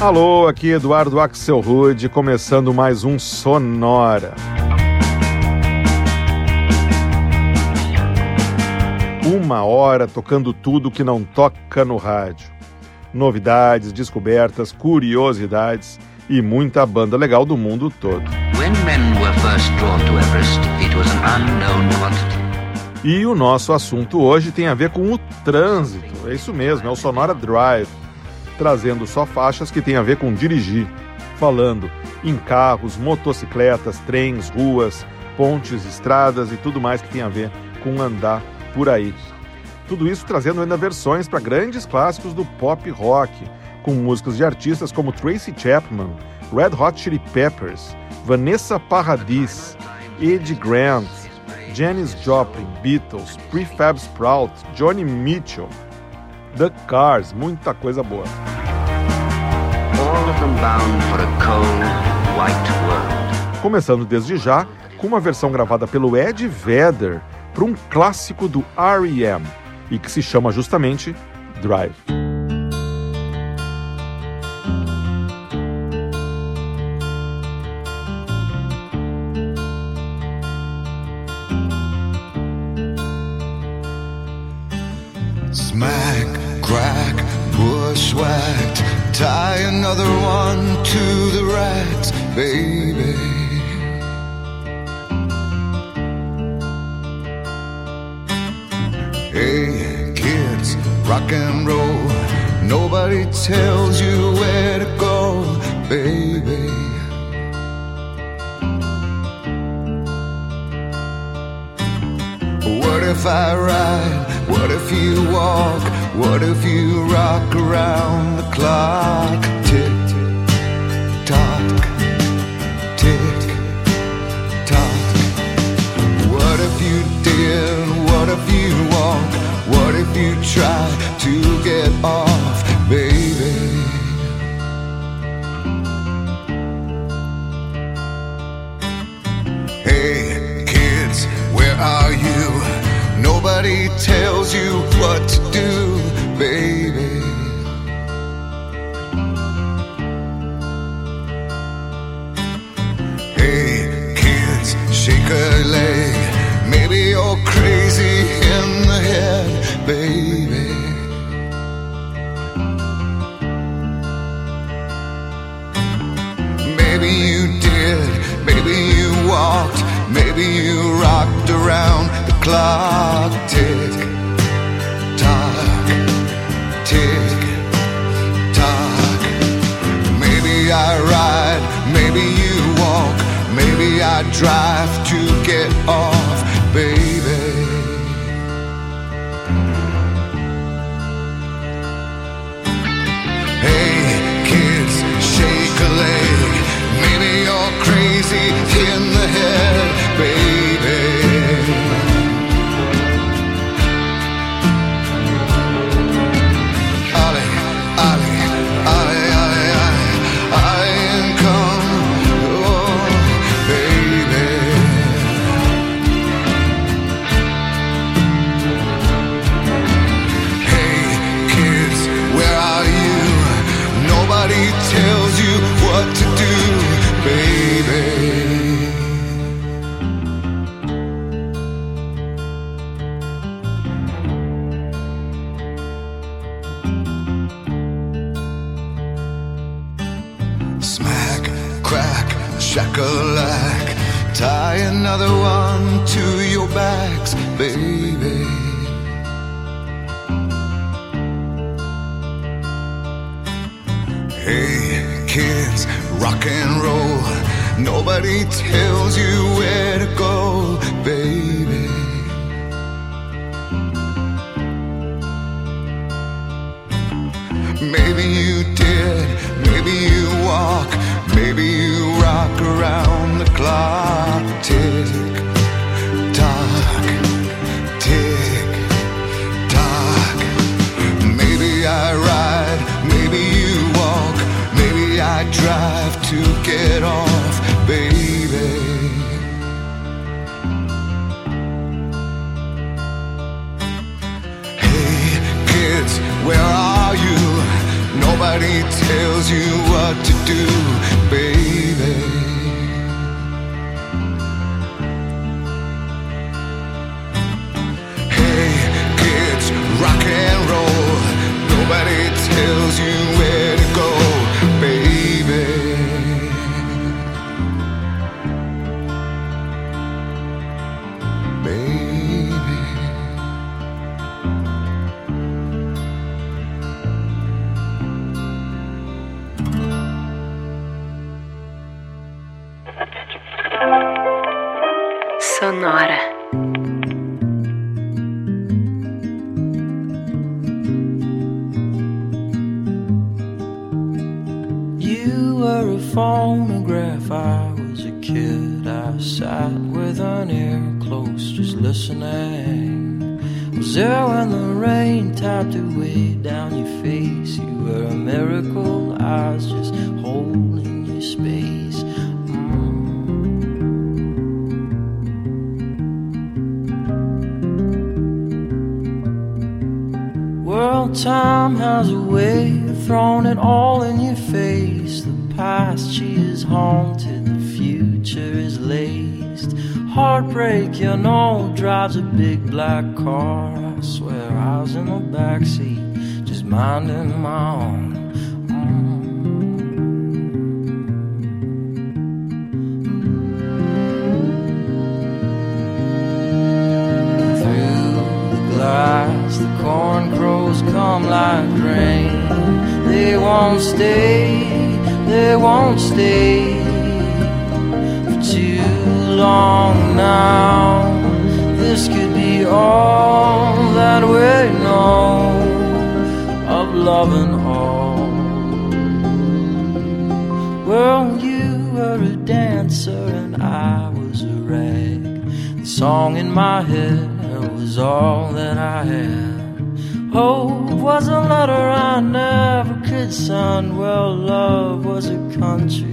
Alô, aqui Eduardo Axel Rude, começando mais um Sonora. Uma hora tocando tudo que não toca no rádio. Novidades, descobertas, curiosidades e muita banda legal do mundo todo. E o nosso assunto hoje tem a ver com o trânsito. É isso mesmo, é o Sonora Drive trazendo só faixas que têm a ver com dirigir, falando em carros, motocicletas, trens, ruas, pontes, estradas e tudo mais que tem a ver com andar por aí. Tudo isso trazendo ainda versões para grandes clássicos do pop rock, com músicas de artistas como Tracy Chapman, Red Hot Chili Peppers, Vanessa Paradis, Ed Grant, Janis Joplin, Beatles, Prefab Sprout, Johnny Mitchell, The Cars, muita coisa boa. Começando desde já com uma versão gravada pelo Ed Vedder para um clássico do R.E.M. e que se chama justamente Drive. Tie another one to the racks, baby. Hey, kids, rock and roll. Nobody tells you where to go, baby. What if I ride? What if you walk? What if you rock around the clock? Tick tock, tick tock. What if you did? What if you walk? What if you try to get off, baby? Hey, kids, where are you? Nobody tells you what to do in the head, baby. Maybe you did, maybe you walked, maybe you rocked around the clock. Tick tock, tick tock. Maybe I ride, maybe you walk, maybe I drive to get off, baby. Sonora. You were a phonograph, I was a kid. I sat with an ear close, just listening. Was there when the rain tapped away down your face? You were a miracle, I was Heartbreak, you know, drives a big black car. I swear I was in the backseat, just minding my own. Mm. Through the glass, the corn crows come like rain. They won't stay, they won't stay long now. This could be all that we know of love and all. Well, you were a dancer and I was a rag. The song in my head was all that I had. Hope was a letter I never could send. Well, love was a country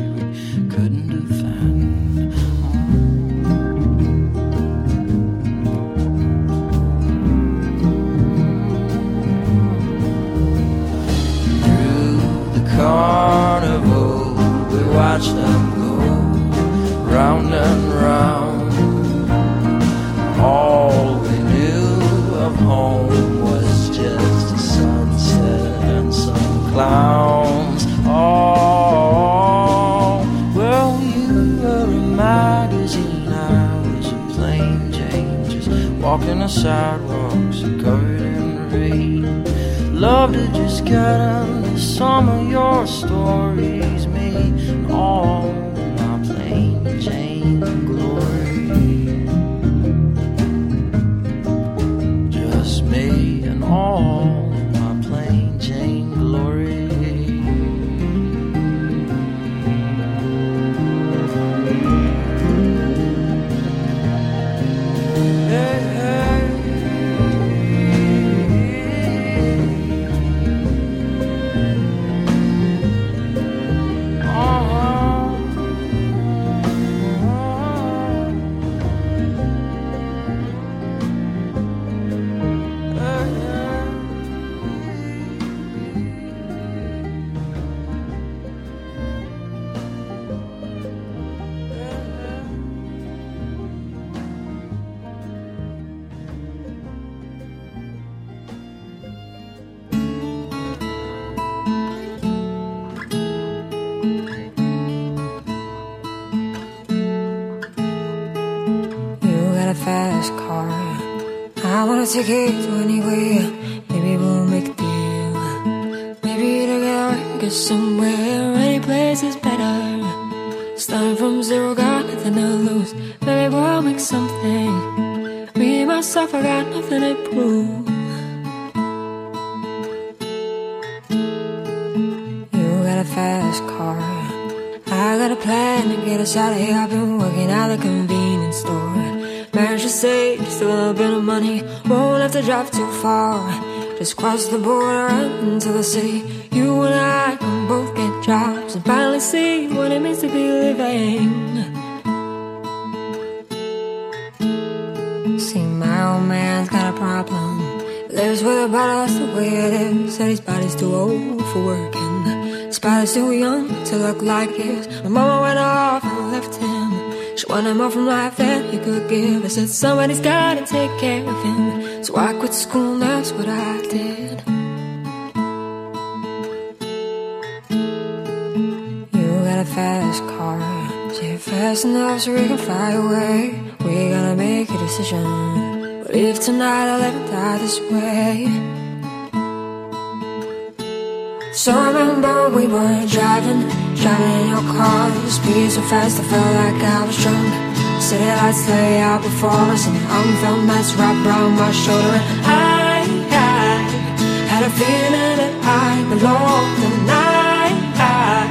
take it anywhere. Maybe we'll make a deal. Maybe together we can get somewhere. Any place is better. Starting from zero, got nothing to lose. Maybe we'll make something. Me myself, I got nothing to prove. You got a fast car. I got a plan to get us out of here. I've been working at the convenience store. Managed to save just a little bit of money. Won't have to drive too far. Just cross the border into the city. You and I can both get jobs and finally see what it means to be living. See, my old man's got a problem. Lives with a bottle, that's the way it is. Said his body's too old for working. His body's too young to look like his. My mama went Wanted more from life than he could give. I said, somebody's gotta take care of him. So I quit school, that's what I did. You got a fast car. Say fast enough so we can fly away. We gotta make a decision. But if tonight I let it die this way. So I remember we were driving, driving in your car. The speed so fast I felt like I was drunk. City lights lay out before us, and unfelt mess wrapped around my shoulder. And I, I had a feeling that I belonged, and I, I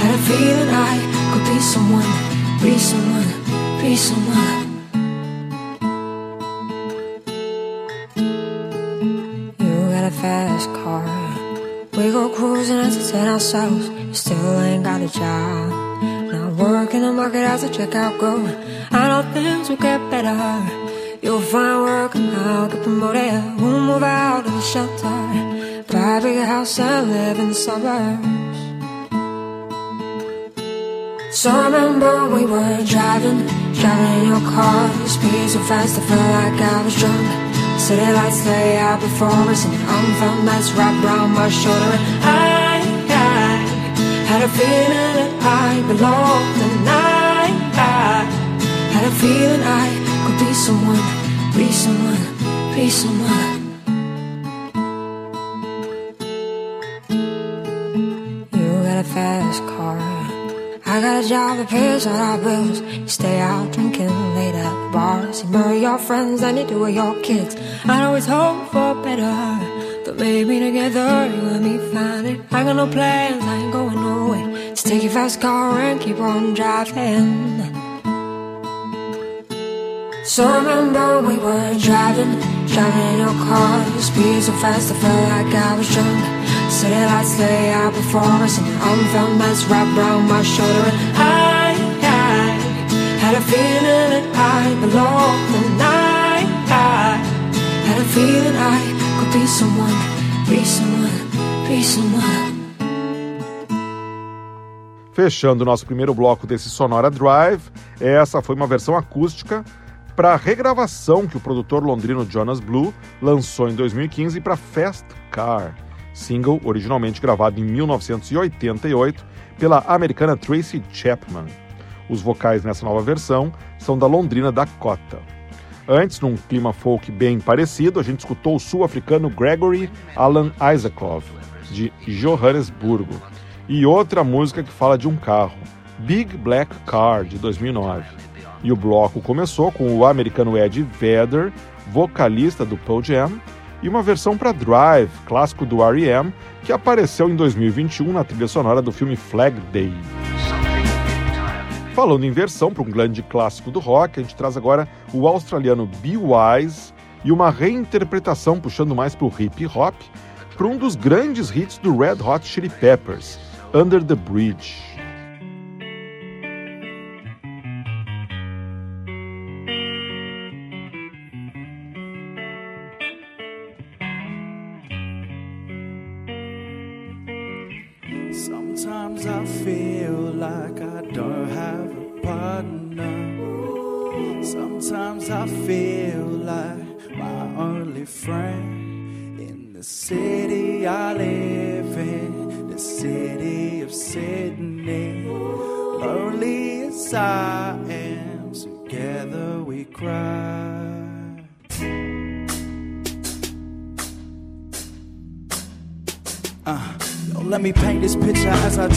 had a feeling I could be someone, be someone, be someone. You got a fast car. We go cruising, entertain ourselves. Still ain't got a job. Not working the market as a checkout girl. I know things will get better. You'll find work and I'll get promoted. We'll move out of the shelter. Buy a bigger house and live in the suburbs. So I remember we were driving, driving in your car. The speed so fast I felt like I was drunk. City lights lay out before us and unfelt nights wrapped around my shoulder. And I, I had a feeling that I belonged, and I, I had a feeling I could be someone, be someone, be someone. I got a job that pays all our bills. You stay out drinking late at the bars. You marry your friends and you do with your kids. I always hope for better, but maybe together you and me find it. I got no plans, I ain't going nowhere. Just take your fast car and keep on driving. So remember we were driving, driving in your car. The speed so fast I felt like I was drunk. City lights lay out before us and wrapped my shoulder. And I, I had a feeling that I belonged, and I, I had a feeling I could be someone, be someone, be someone. Fechando o nosso primeiro bloco desse Sonora Drive, essa foi uma versão acústica para a regravação que o produtor londrino Jonas Blue lançou em 2015 para Fast Car, single originalmente gravado em 1988 pela americana Tracy Chapman. Os vocais nessa nova versão são da londrina Dakota. Antes, num clima folk bem parecido, a gente escutou o sul-africano Gregory Alan Isakov, de Johannesburgo, e outra música que fala de um carro, Big Black Car, de 2009. E o bloco começou com o americano Ed Vedder, vocalista do Pearl Jam, e uma versão para Drive, clássico do R.E.M., que apareceu em 2021 na trilha sonora do filme Flag Day. Falando em versão para um grande clássico do rock, a gente traz agora o australiano Be Wise e uma reinterpretação puxando mais para o hip hop para um dos grandes hits do Red Hot Chili Peppers, Under the Bridge.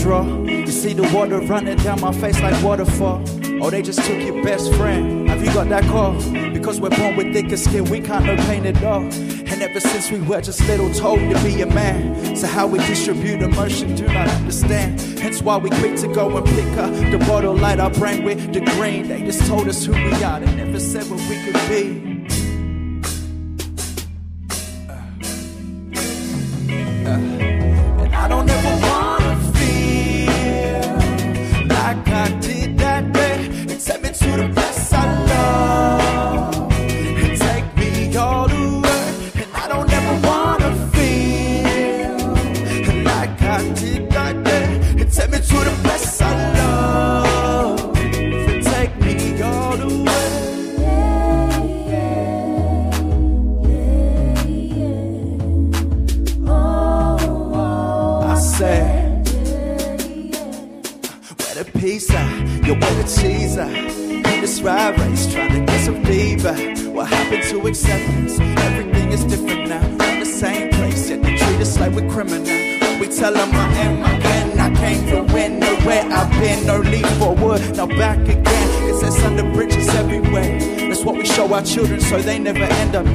Draw. You see the water running down my face like waterfall. Oh, they just took your best friend. Have you got that call? Because we're born with thicker skin, we can't no pain at all. And ever since we were just little told to be a man. So how we distribute emotion, do not understand. Hence why we quick to go and pick up the bottle, light our brain with the green. They just told us who we are, they never said what we could be. And I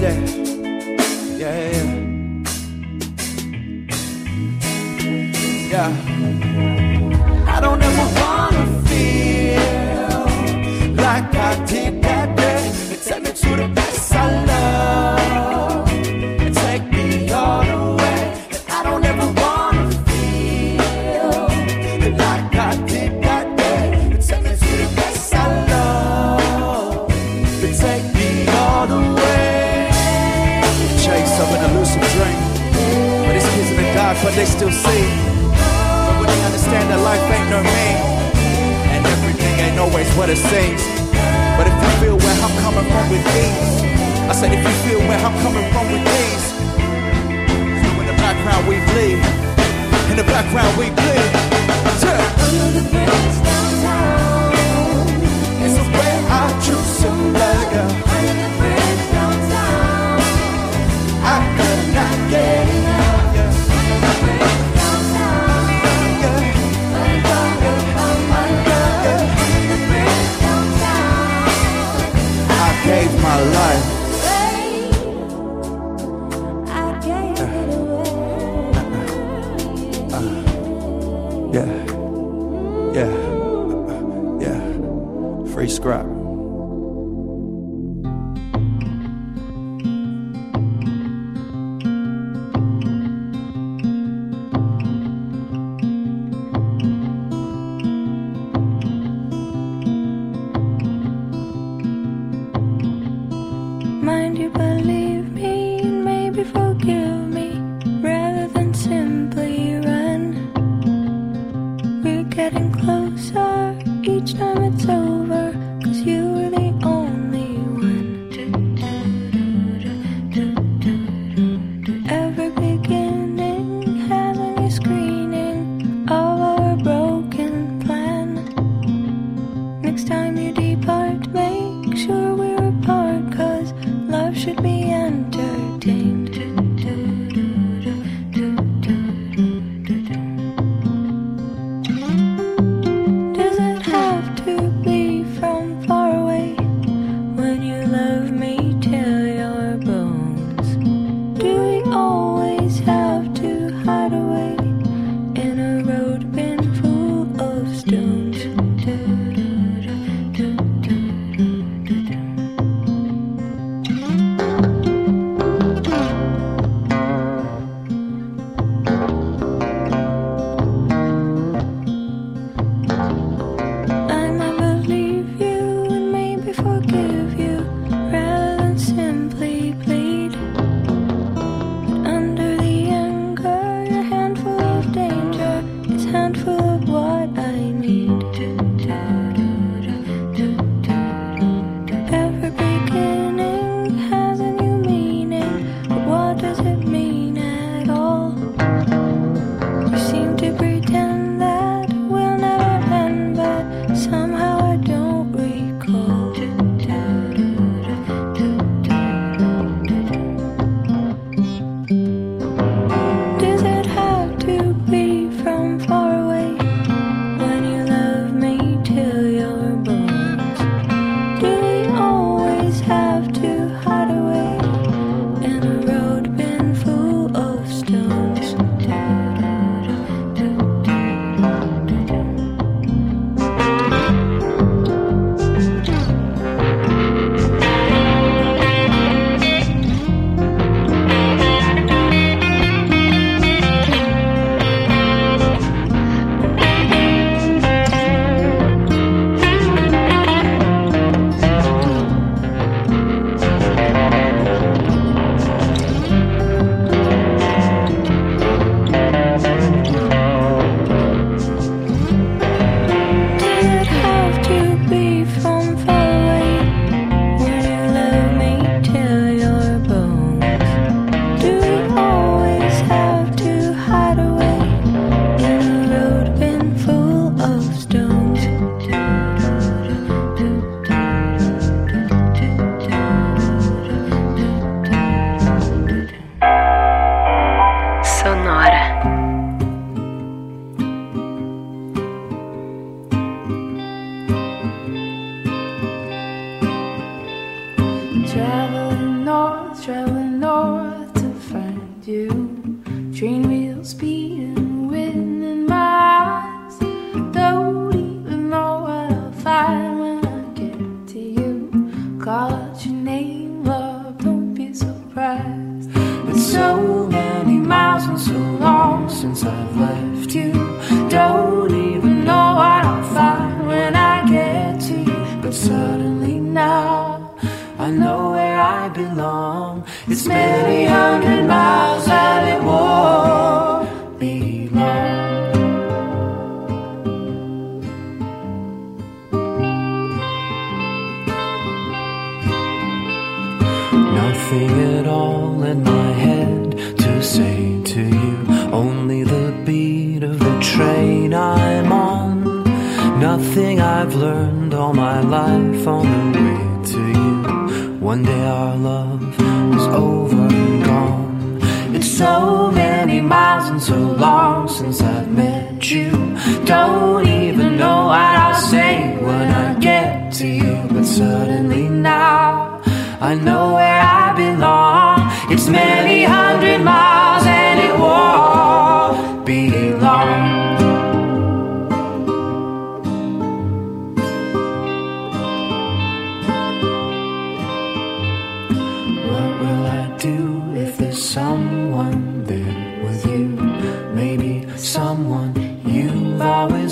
never could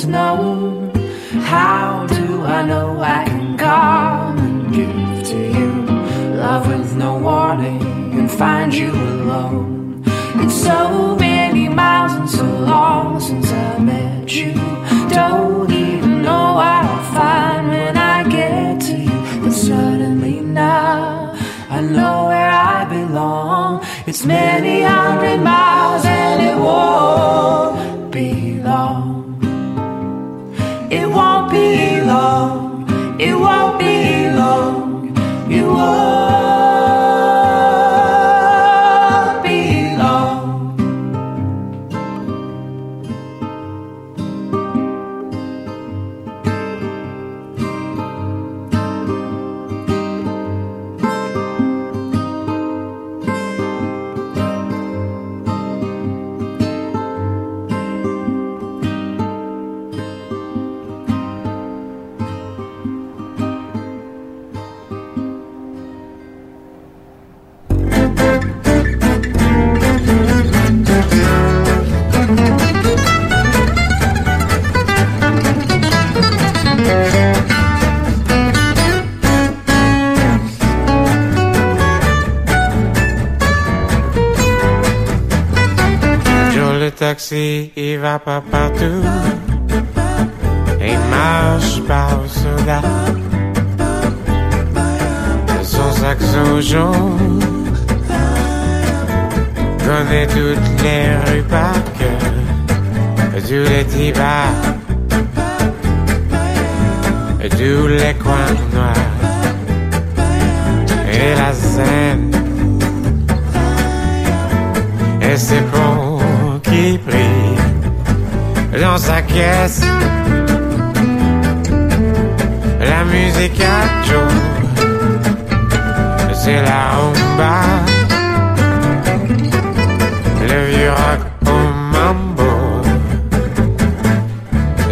you've known. How do I know I can come and give to you love with no warning and find you alone? It's so many miles and so long since I met you. Don't even know what I'll find when I get to you. But suddenly now I know where I belong. It's many hundred miles and it won't It won't taxi, il va pas partout. Il marche pas au soldat. Son saxo jaune connaît toutes les rues par cœur. Tous les petits bars, tous les coins noirs. Et la scène et c'est sa caisse. La musique à Joe, c'est la rumba, le vieux rock au mambo.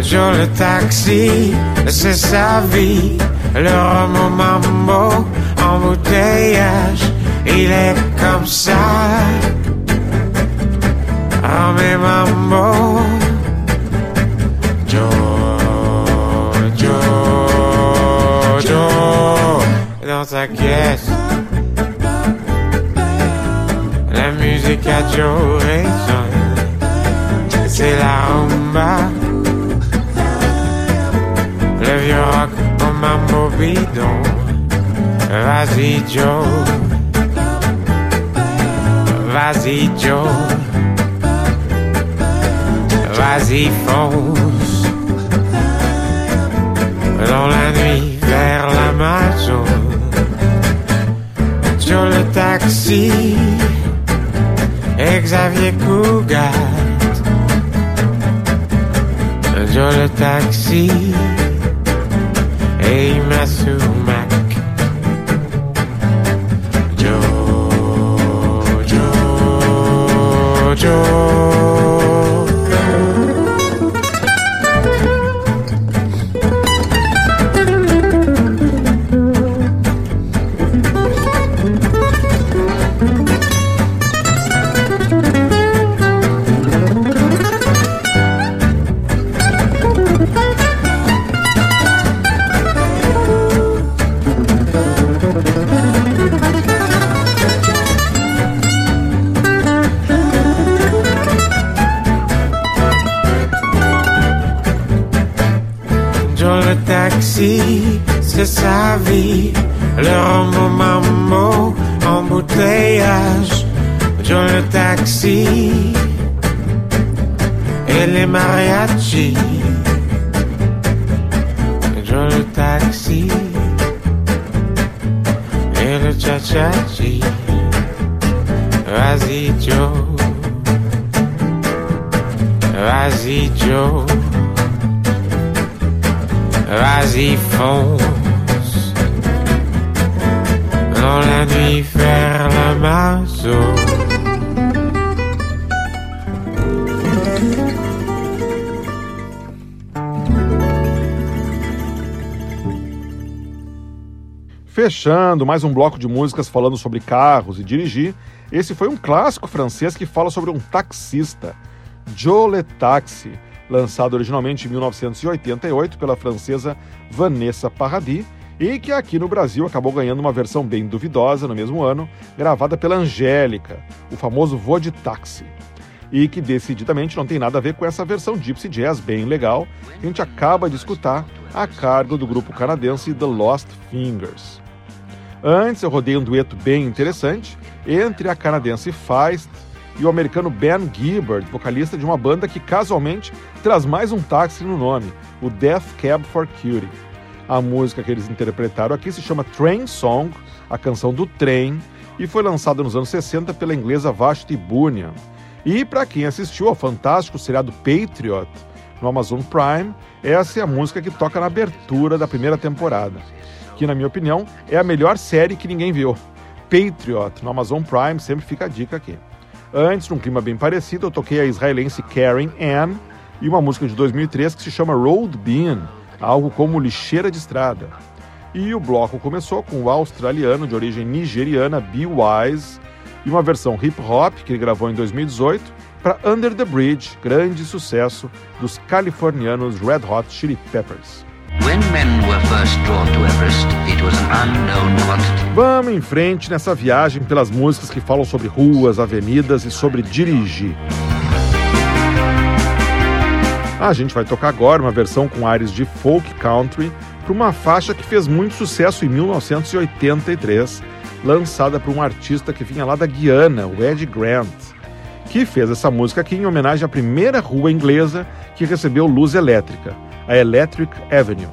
Joe le taxi, c'est sa vie, le rhum au mambo, embouteillage, il est comme ça. Ah mais mambo La musique à Joe résonne C'est la rumba. Le vieux rock au mambo bidon Vas-y Joe. Vas-y Joe. Vas-y fonce. Dans la nuit vers l'Amazon Sur Taxi, Xavier Cougat, le taxi, et il m'a soumis. Fechando mais um bloco de músicas falando sobre carros e dirigir, esse foi um clássico francês que fala sobre um taxista, Joe Taxi, lançado originalmente em 1988 pela francesa Vanessa Paradis e que aqui no Brasil acabou ganhando uma versão bem duvidosa no mesmo ano, gravada pela Angélica, o famoso Voo de Táxi. E que decididamente não tem nada a ver com essa versão Gypsy Jazz bem legal que a gente acaba de escutar a cargo do grupo canadense The Lost Fingers. Antes eu rodei um dueto bem interessante entre a canadense Feist e o americano Ben Gibbard, vocalista de uma banda que casualmente traz mais um táxi no nome, o Death Cab for Cutie. A música que eles interpretaram aqui se chama Train Song, a canção do trem, e foi lançada nos anos 60 pela inglesa Vashti Bunyan. E para quem assistiu ao fantástico seriado Patriot no Amazon Prime, essa é a música que toca na abertura da primeira temporada, que na minha opinião é a melhor série que ninguém viu. Patriot no Amazon Prime, sempre fica a dica aqui. Antes, num clima bem parecido, eu toquei a israelense Karen Ann e uma música de 2003 que se chama Road Bean, algo como lixeira de estrada. E o bloco começou com o australiano de origem nigeriana Be Wise e uma versão hip hop que ele gravou em 2018 para Under the Bridge, grande sucesso dos californianos Red Hot Chili Peppers. Vamos em frente nessa viagem pelas músicas que falam sobre ruas, avenidas e sobre dirigir. A gente vai tocar agora uma versão com ares de folk country para uma faixa que fez muito sucesso em 1983, lançada por um artista que vinha lá da Guiana, o Ed Grant, que fez essa música aqui em homenagem à primeira rua inglesa que recebeu luz elétrica, a Electric Avenue.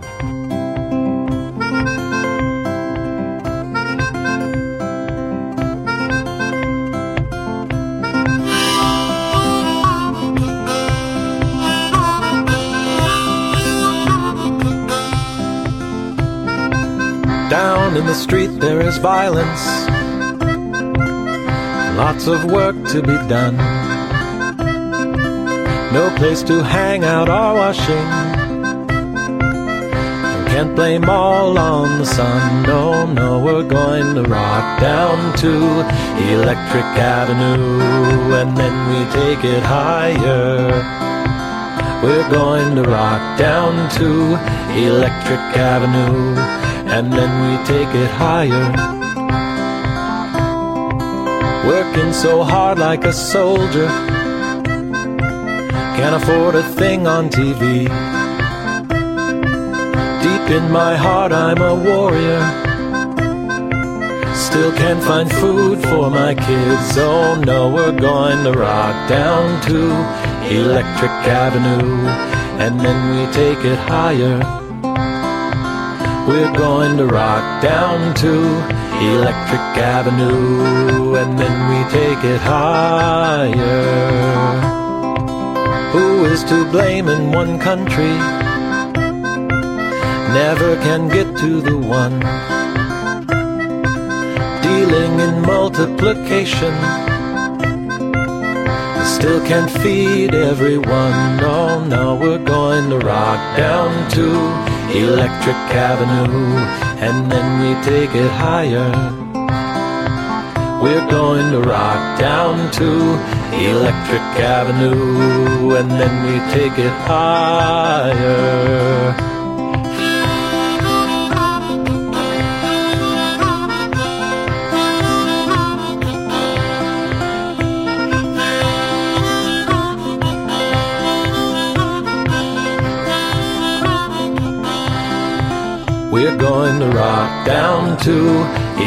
Down in the street there is violence, lots of work to be done. No place to hang out or washing. Can't blame all on the sun. No, no, we're going to rock down to Electric Avenue and then we take it higher. We're going to rock down to Electric Avenue and then we take it higher. Working so hard like a soldier, can't afford a thing on TV. Deep in my heart, I'm a warrior. Still can't find food for my kids. Oh no, we're going to rock down to Electric Avenue and then we take it higher. We're going to rock down to Electric Avenue, and then we take it higher. Who is to blame in one country? Never can get to the one. Dealing in multiplication I still can't feed everyone. Oh, now we're going to rock down to Electric Avenue, and then we take it higher. We're going to rock down to Electric Avenue, and then we take it higher. We're going to rock down to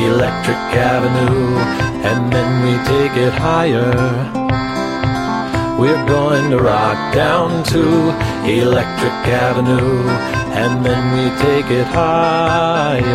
Electric Avenue, and then we take it higher. We're going to rock down to Electric Avenue, and then we take it higher.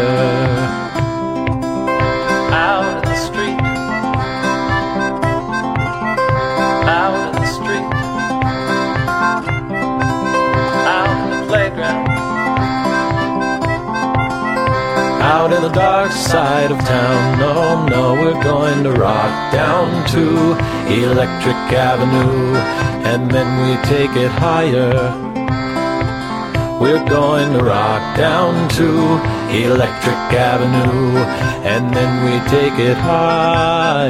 The dark side of town, no, no, we're going to rock down to Electric Avenue, and then we take it higher. We're going to rock down to Electric Avenue, and then we take it higher.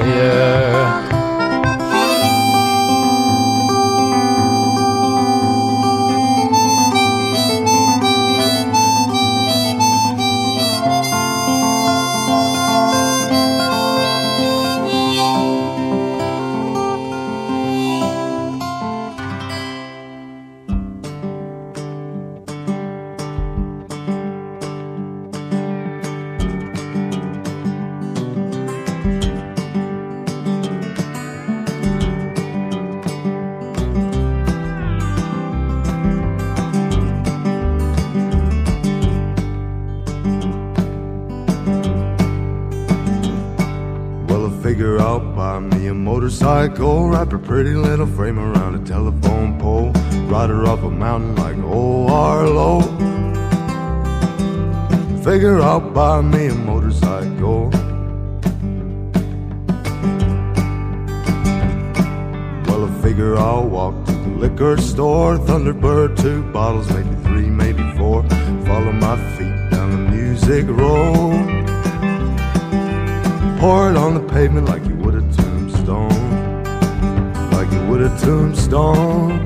A tombstone.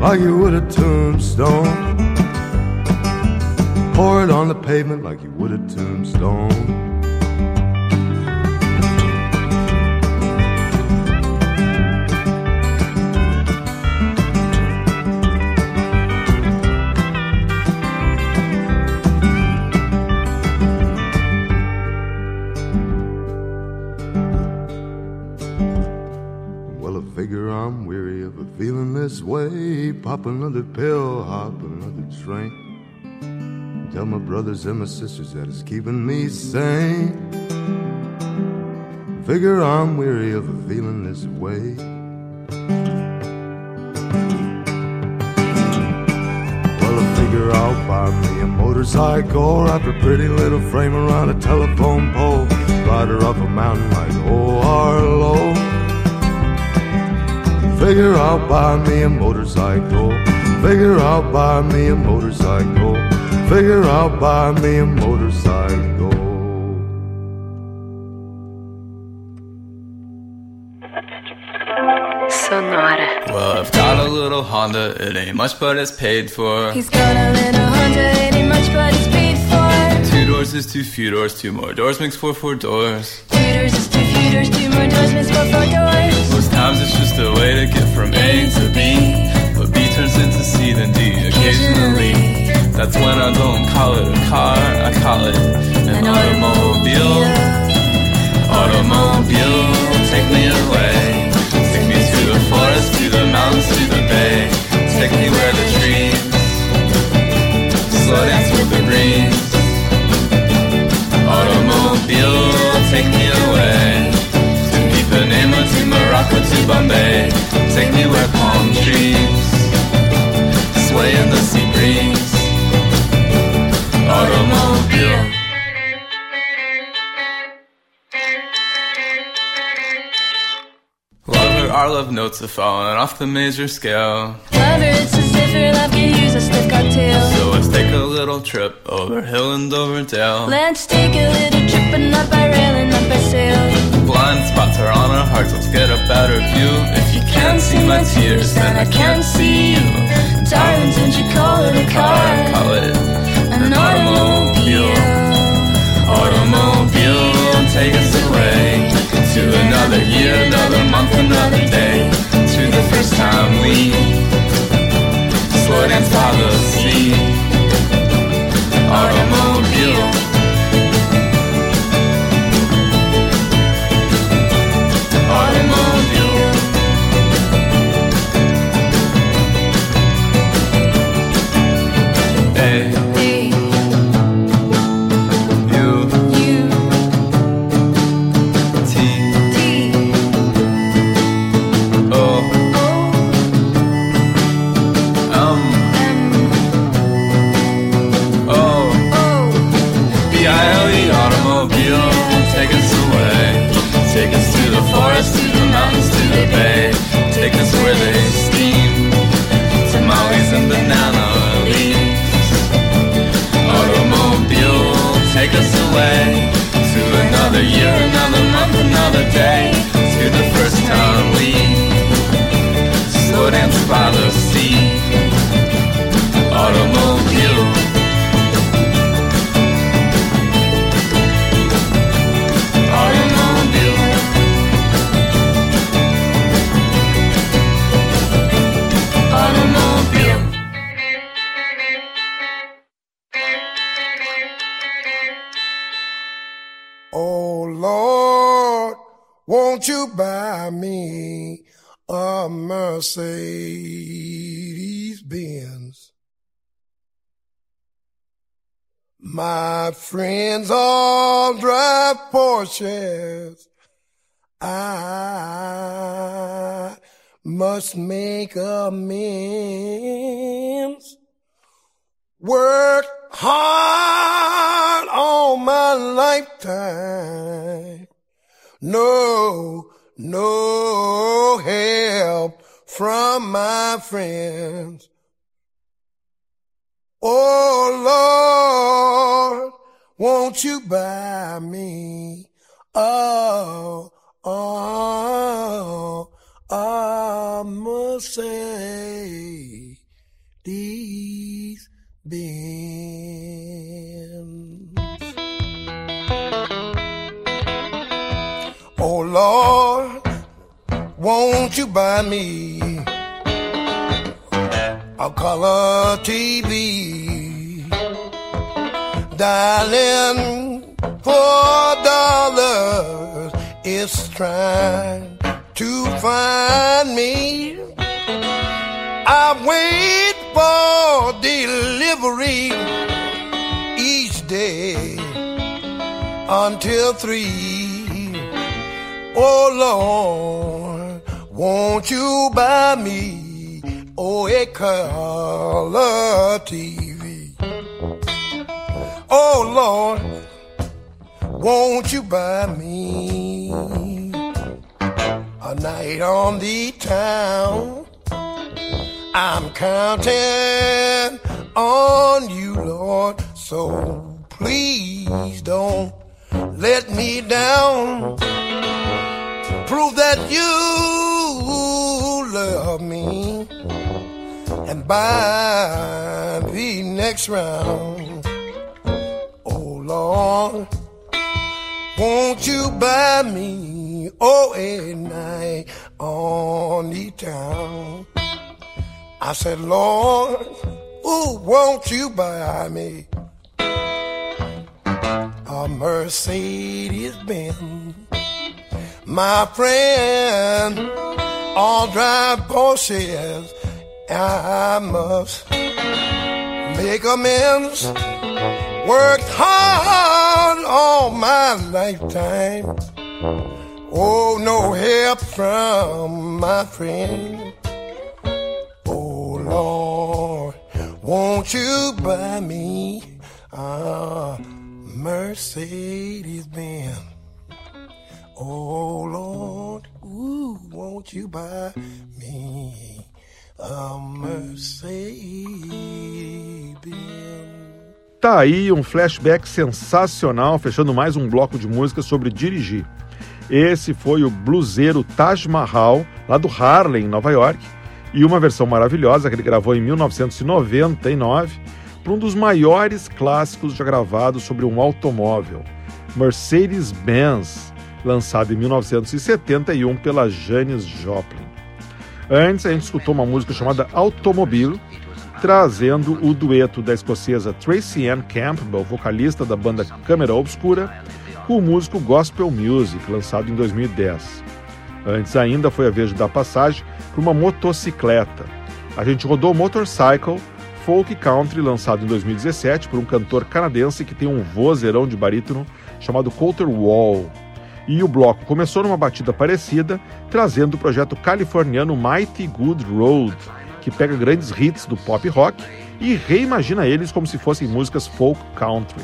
Like you would a tombstone. Pour it on the pavement like you would a tombstone. Pop another pill, hop another train. Tell my brothers and my sisters that it's keeping me sane. Figure I'm weary of feeling this way. Well, I figure I'll buy me a motorcycle, wrap a pretty little frame around a telephone pole, ride her up a mountain like old Harlow. Figure I'll buy me a motorcycle. Figure I'll buy me a motorcycle. Figure I'll buy me a motorcycle. Sonora. Well, I've got a little Honda, it ain't much, but it's paid for. He's got a little Honda, it ain't much, but it's paid for. Two doors is two few doors, two more doors makes four four doors. Two doors is two few doors, two more doors makes four four doors. Most times it's just a way to get from A to B. But B turns into C, then D occasionally. That's when I don't call it a car, I call it an automobile. Automobile, take me away. Take me to the forest, to the mountains, to the bay. Take me where the trees notes are falling off the major scale. Lover, it's as if your love could use a stiff cocktail. So let's take a little trip over hill and over dale. Let's take a little trip, but not by rail and not by sail. Blind spots are on our hearts, let's get a better view. If you can't see my tears, then I can't see you. Darling, don't you call it a car? Call it An automobile. automobile. Take us away to another year, another month, another day. First time we slow dance by the sea. Automobile. Away To another year, Mercedes Benz? My friends all drive Porsches. I must make amends. Work hard all my lifetime. No, no help from my friends. Oh Lord, won't you buy me a, a, a Mercedes Benz? Oh Lord, won't you buy me a color TV? Darling, four dollars is trying to find me. I wait for delivery each day until three. Oh Lord, won't you buy me oh a color TV? Oh Lord, won't you buy me a night on the town? I'm counting on you, Lord, so please don't let me down. Prove that you love me and by the next round, oh Lord, won't you buy me oh a night on the town? I said, Lord, ooh, won't you buy me a Mercedes Benz? My friend, all drive Porsches. I must make amends. Worked hard all my lifetime. Oh, no help from my friend. Oh, Lord, won't you buy me a Mercedes Benz? Oh, Lord, ooh, won't you buy me a Mercedes? Tá aí um flashback sensacional, fechando mais um bloco de música sobre dirigir. Esse foi o bluseiro Taj Mahal, lá do Harlem, em Nova York, e uma versão maravilhosa que ele gravou em 1999 para um dos maiores clássicos já gravados sobre um automóvel, Mercedes-Benz, lançado em 1971 pela Janis Joplin. Antes, a gente escutou uma música chamada Automobile, trazendo o dueto da escocesa Tracy Ann Campbell, vocalista da banda Câmera Obscura, com o músico Gospel Music, lançado em 2010. Antes ainda foi a vez de dar passagem para uma motocicleta. A gente rodou Motorcycle, folk country, lançado em 2017 por um cantor canadense que tem um vozeirão de barítono chamado Coulter Wall. E o bloco começou numa batida parecida, trazendo o projeto californiano Mighty Good Road, que pega grandes hits do pop rock e reimagina eles como se fossem músicas folk country.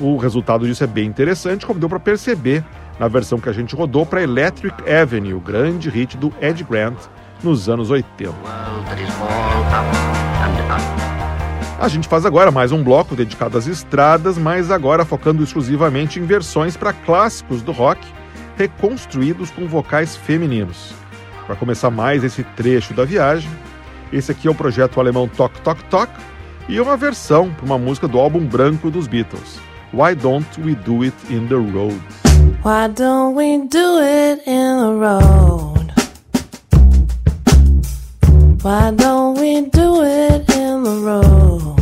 O resultado disso é bem interessante, como deu para perceber na versão que a gente rodou para Electric Avenue, o grande hit do Ed Grant nos anos 80. A gente faz agora mais um bloco dedicado às estradas, mas agora focando exclusivamente em versões para clássicos do rock, reconstruídos com vocais femininos. Para começar mais esse trecho da viagem, esse aqui é o projeto alemão Tok Tok Tok e uma versão para uma música do álbum branco dos Beatles, Why Don't We Do It in the Road? Why don't we do it in the road? Why don't we do it in the road?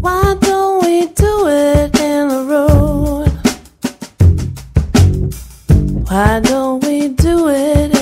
Why don't we do it in the road? Why don't we do it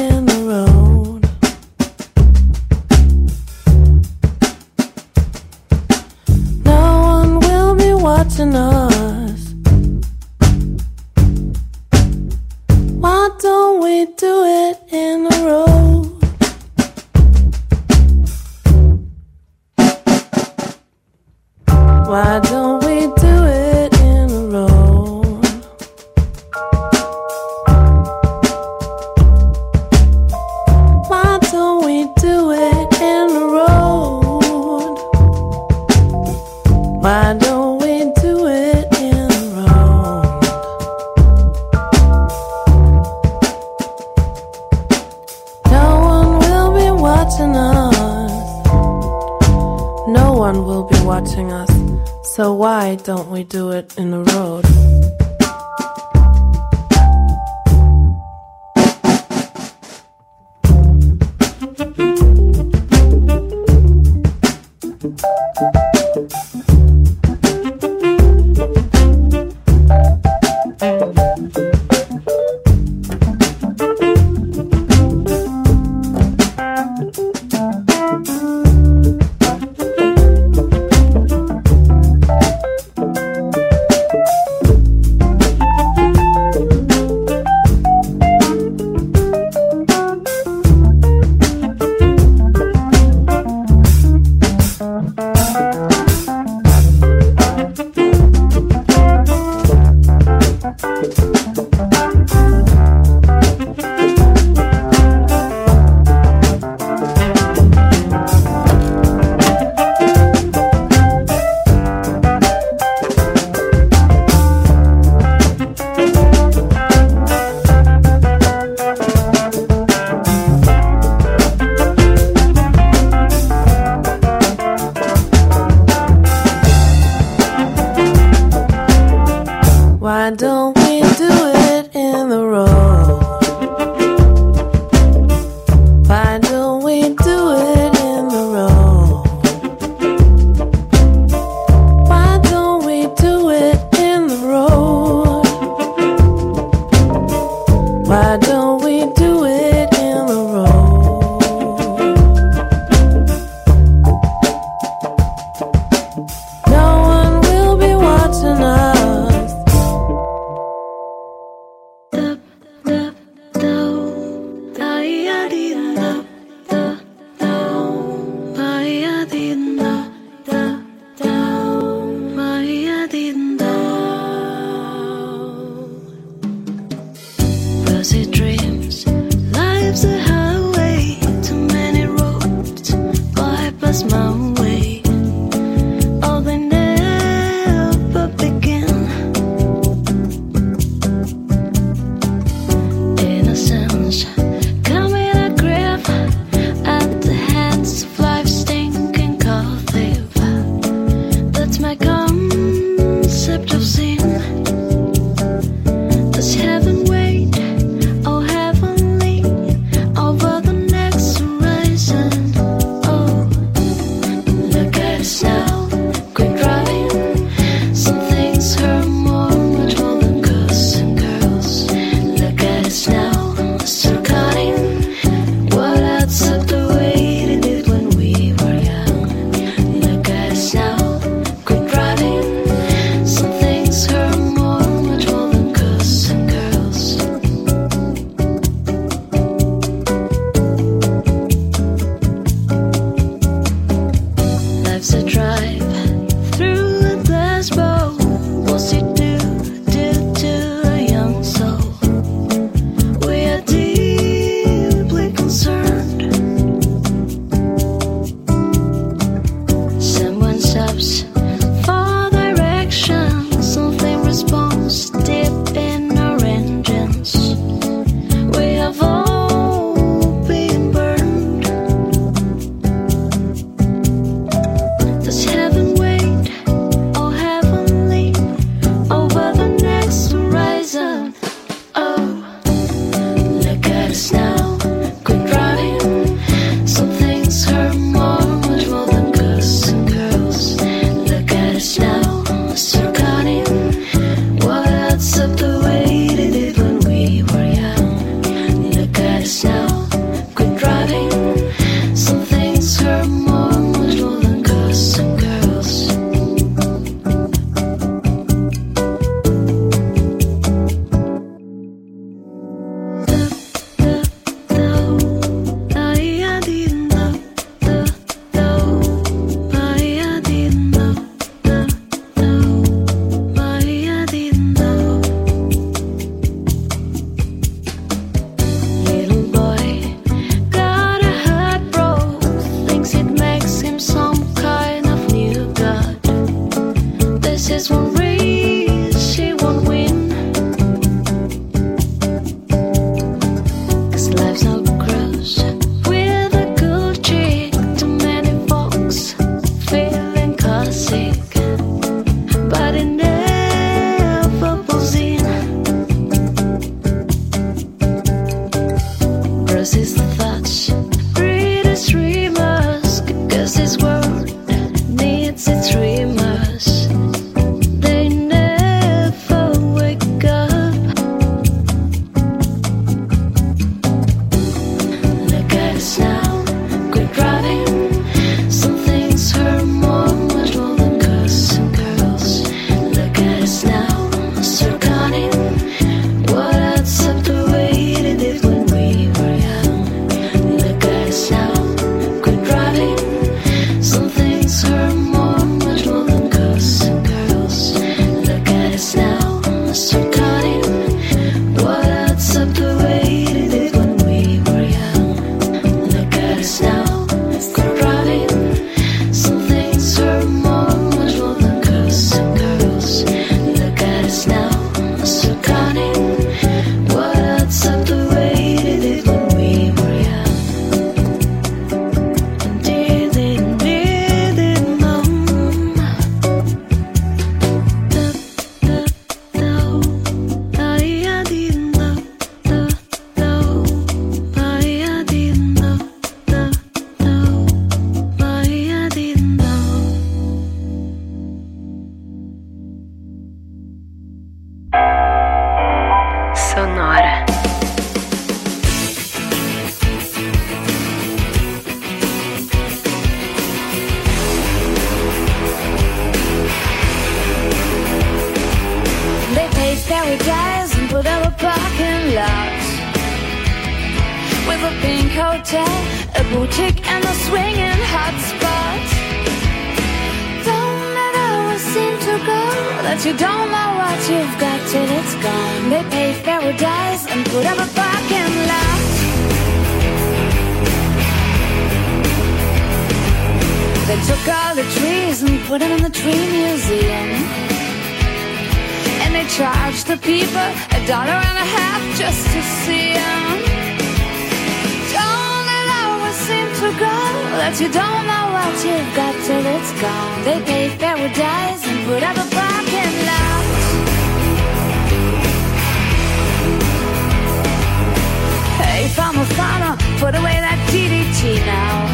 sonora. They paved paradise and put up a parking lot with a pink hotel, a boutique, and a swinging house. That you don't know what you've got till it's gone. They pay paradise and put up a parking lot. They took all the trees and put them in the tree museum. And they charged the people a dollar and a half just to see them. Don't let hours seem to go that you don't know what you've got till it's gone. They pay paradise and put up a put away that DDT now.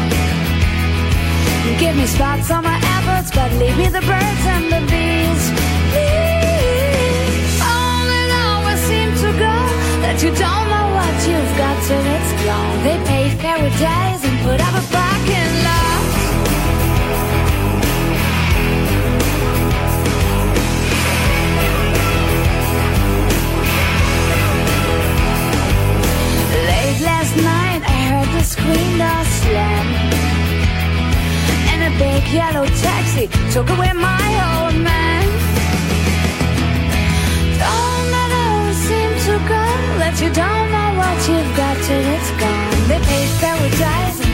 Give me spots on my apples, but leave me the birds and the bees. Please. Always seem to go that you don't know what you've got till it's gone. They pay paradise and put up a parking lot. Late last night, I heard the screen door slam and a big yellow taxi took away my old man. Don't let hours seem to go that you don't know what you've got till it's gone. They pay paradise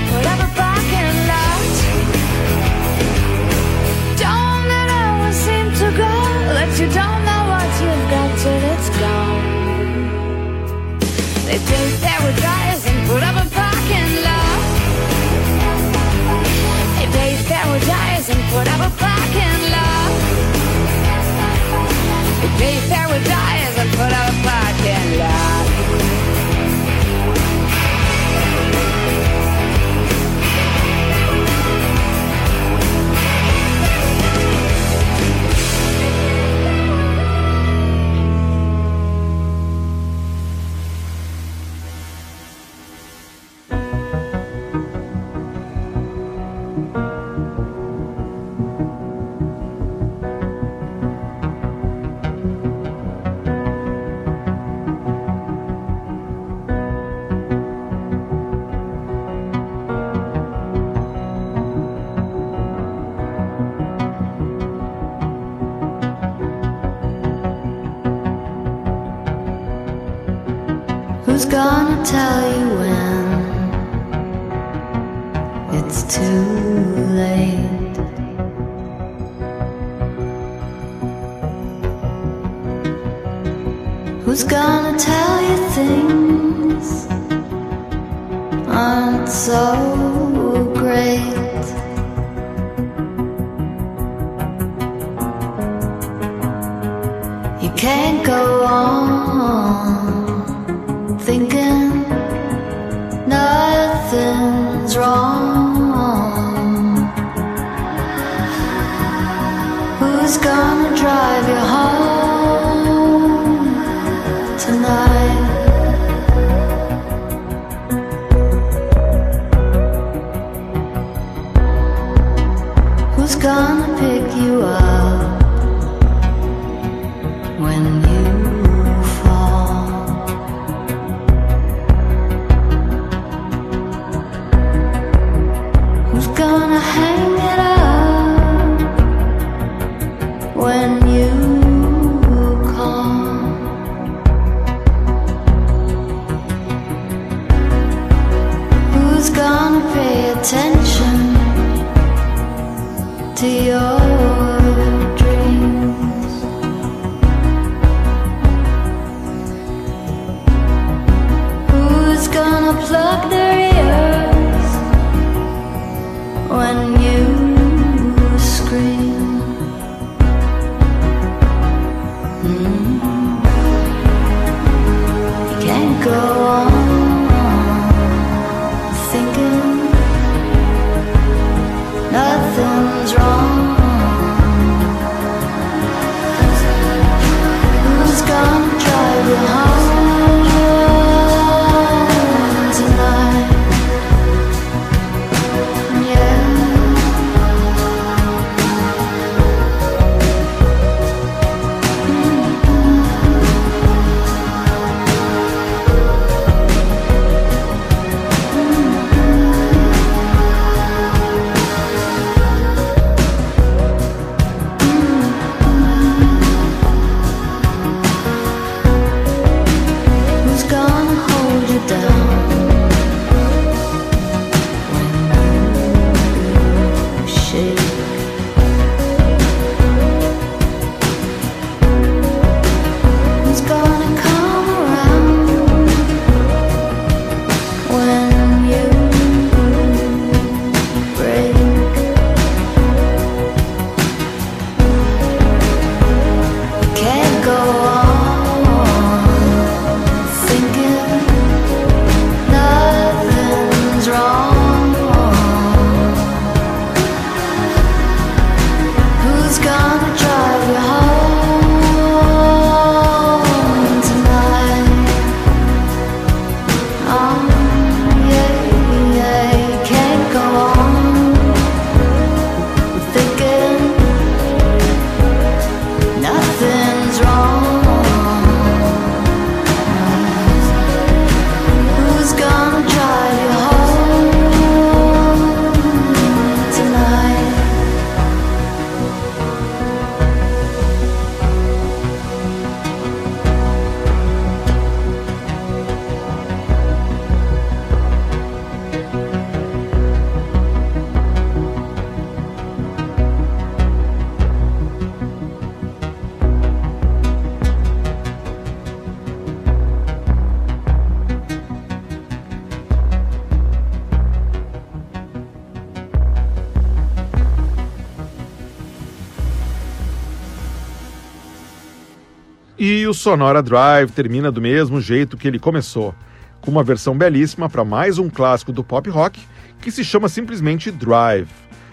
Sonora Drive termina do mesmo jeito que ele começou, com uma versão belíssima para mais um clássico do pop rock que se chama simplesmente Drive.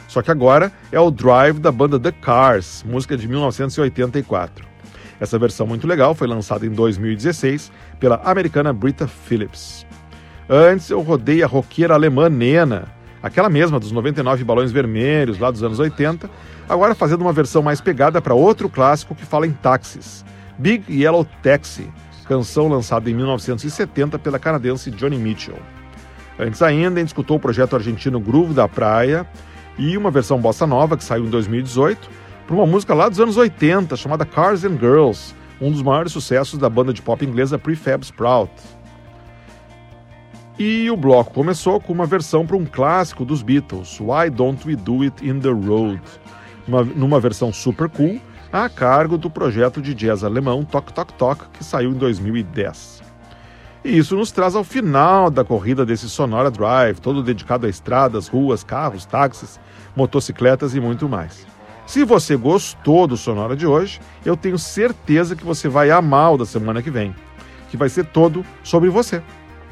Só que agora é o Drive da banda The Cars, música de 1984. Essa versão muito legal foi lançada em 2016 pela americana Britta Phillips. Antes eu rodei a roqueira alemã Nena, aquela mesma dos 99 balões vermelhos lá dos anos 80, agora fazendo uma versão mais pegada para outro clássico que fala em táxis, Big Yellow Taxi, canção lançada em 1970 pela canadense Johnny Mitchell. Antes ainda, escutou o projeto argentino Groove da Praia e uma versão bossa nova que saiu em 2018 para uma música lá dos anos 80 chamada Cars and Girls, um dos maiores sucessos da banda de pop inglesa Prefab Sprout. E o bloco começou com uma versão para um clássico dos Beatles, Why Don't We Do It in the Road, uma, numa versão super cool, a cargo do projeto de jazz alemão Tok Tok Tok, que saiu em 2010. E isso nos traz ao final da corrida desse Sonora Drive, todo dedicado a estradas, ruas, carros, táxis, motocicletas e muito mais. Se você gostou do Sonora de hoje, eu tenho certeza que você vai amar o da semana que vem, que vai ser todo sobre você.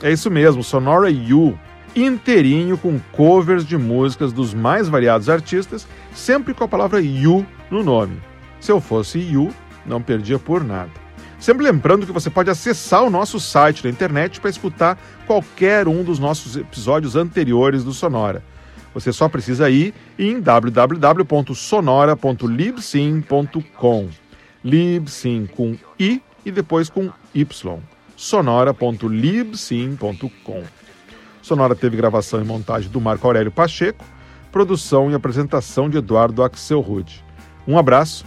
É isso mesmo, Sonora You, inteirinho com covers de músicas dos mais variados artistas, sempre com a palavra You no nome. Se eu fosse You, não perdia por nada. Sempre lembrando que você pode acessar o nosso site na internet para escutar qualquer um dos nossos episódios anteriores do Sonora. Você só precisa ir em www.sonora.libsyn.com. Libsyn com I e depois com Y sonora.libsim.com. Sonora teve gravação e montagem do Marco Aurélio Pacheco, produção e apresentação de Eduardo Axel Rude. Um abraço